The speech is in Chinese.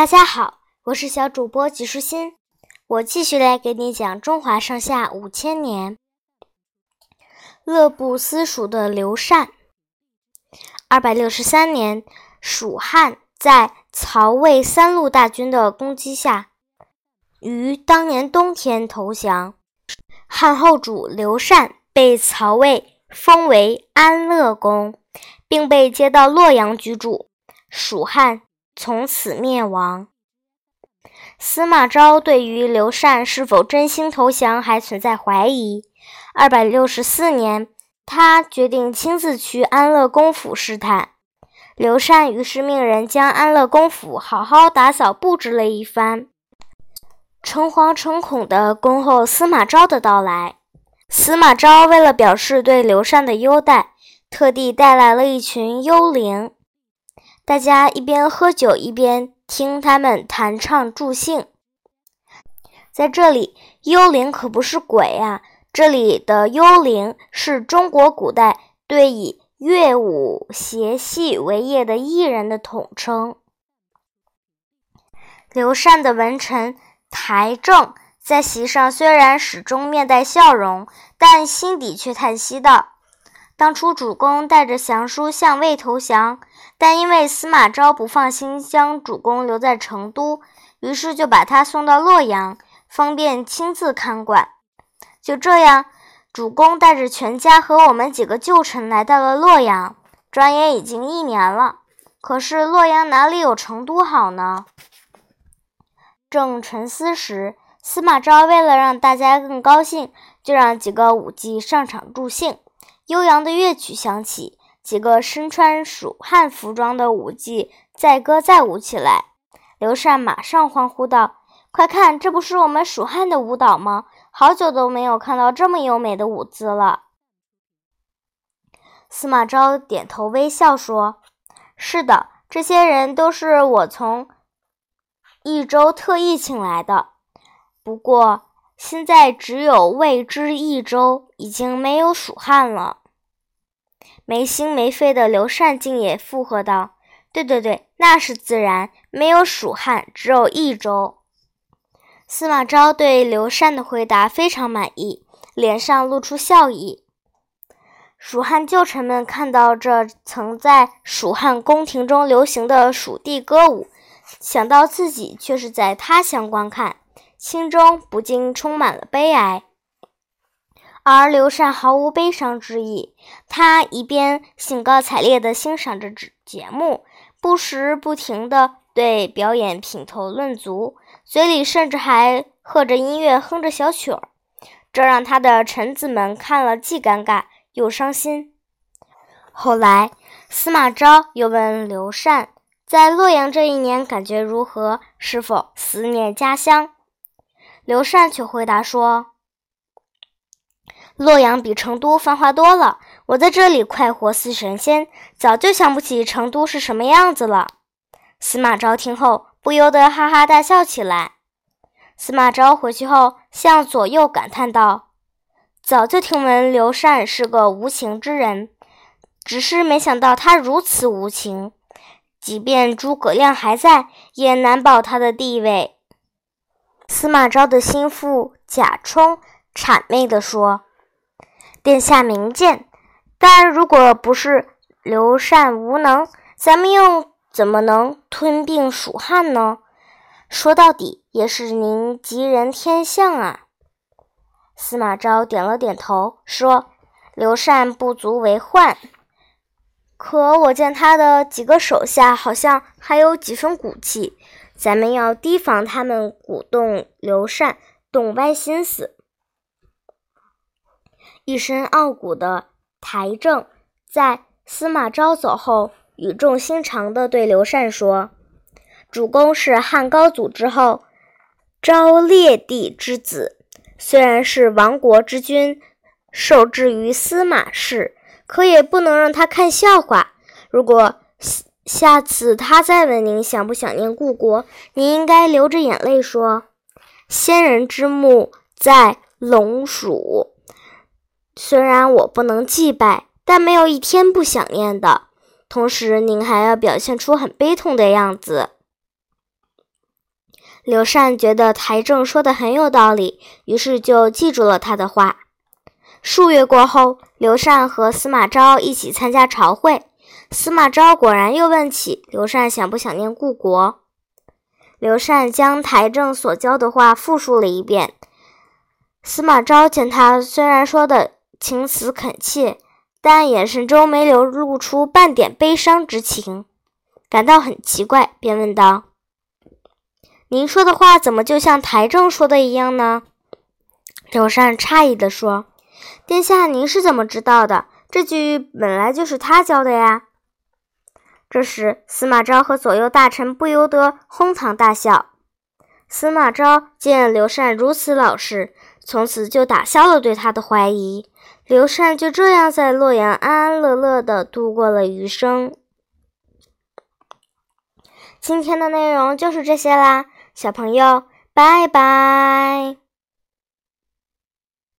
大家好，我是小主播吉舒心，我继续来给你讲中华上下五千年。乐不思蜀的刘禅。二百六十三年，蜀汉在曹魏三路大军的攻击下，于当年冬天投降。汉后主刘禅被曹魏封为安乐公，并被接到洛阳居住。蜀汉。从此灭亡。司马昭对于刘禅是否真心投降还存在怀疑。二百六十四年，他决定亲自去安乐公府试探。刘禅于是命人将安乐公府好好打扫布置了一番，诚惶诚恐地恭候司马昭的到来。司马昭为了表示对刘禅的优待，特地带来了一群幽灵。大家一边喝酒一边听他们弹唱助兴。在这里，幽灵可不是鬼啊！这里的幽灵是中国古代对以乐舞谐戏为业的艺人的统称。刘禅的文臣台正在席上虽然始终面带笑容，但心底却叹息道。当初主公带着降书向魏投降，但因为司马昭不放心将主公留在成都，于是就把他送到洛阳，方便亲自看管。就这样，主公带着全家和我们几个旧臣来到了洛阳。转眼已经一年了，可是洛阳哪里有成都好呢？正沉思时，司马昭为了让大家更高兴，就让几个武伎上场助兴。悠扬的乐曲响起，几个身穿蜀汉服装的舞伎载歌载舞起来。刘禅马上欢呼道：“快看，这不是我们蜀汉的舞蹈吗？好久都没有看到这么优美的舞姿了。”司马昭点头微笑说：“是的，这些人都是我从益州特意请来的。不过现在只有魏知益州，已经没有蜀汉了。”没心没肺的刘禅竟也附和道：“对对对，那是自然，没有蜀汉，只有益州。”司马昭对刘禅的回答非常满意，脸上露出笑意。蜀汉旧臣们看到这曾在蜀汉宫廷中流行的蜀地歌舞，想到自己却是在他乡观看，心中不禁充满了悲哀。而刘禅毫无悲伤之意，他一边兴高采烈地欣赏着节目，不时不停地对表演品头论足，嘴里甚至还和着音乐哼着小曲儿，这让他的臣子们看了既尴尬又伤心。后来，司马昭又问刘禅，在洛阳这一年感觉如何？是否思念家乡？刘禅却回答说。洛阳比成都繁华多了，我在这里快活似神仙，早就想不起成都是什么样子了。司马昭听后不由得哈哈大笑起来。司马昭回去后向左右感叹道：“早就听闻刘禅是个无情之人，只是没想到他如此无情，即便诸葛亮还在，也难保他的地位。”司马昭的心腹贾充谄媚地说。殿下明鉴，但如果不是刘禅无能，咱们又怎么能吞并蜀汉呢？说到底，也是您吉人天相啊！司马昭点了点头，说：“刘禅不足为患，可我见他的几个手下好像还有几分骨气，咱们要提防他们鼓动刘禅动歪心思。”一身傲骨的台正，在司马昭走后，语重心长地对刘禅说：“主公是汉高祖之后昭烈帝之子，虽然是亡国之君，受制于司马氏，可也不能让他看笑话。如果下次他再问您想不想念故国，您应该流着眼泪说：‘先人之墓在陇蜀。’”虽然我不能祭拜，但没有一天不想念的。同时，您还要表现出很悲痛的样子。刘禅觉得台正说的很有道理，于是就记住了他的话。数月过后，刘禅和司马昭一起参加朝会。司马昭果然又问起刘禅想不想念故国。刘禅将台正所教的话复述了一遍。司马昭见他虽然说的情辞恳切，但眼神中没流露出半点悲伤之情，感到很奇怪，便问道：“您说的话怎么就像台正说的一样呢？”刘禅诧异地说：“殿下，您是怎么知道的？这句本来就是他教的呀。”这时，司马昭和左右大臣不由得哄堂大笑。司马昭见刘禅如此老实，从此就打消了对他的怀疑。刘禅就这样在洛阳安安乐乐地度过了余生。今天的内容就是这些啦，小朋友，拜拜。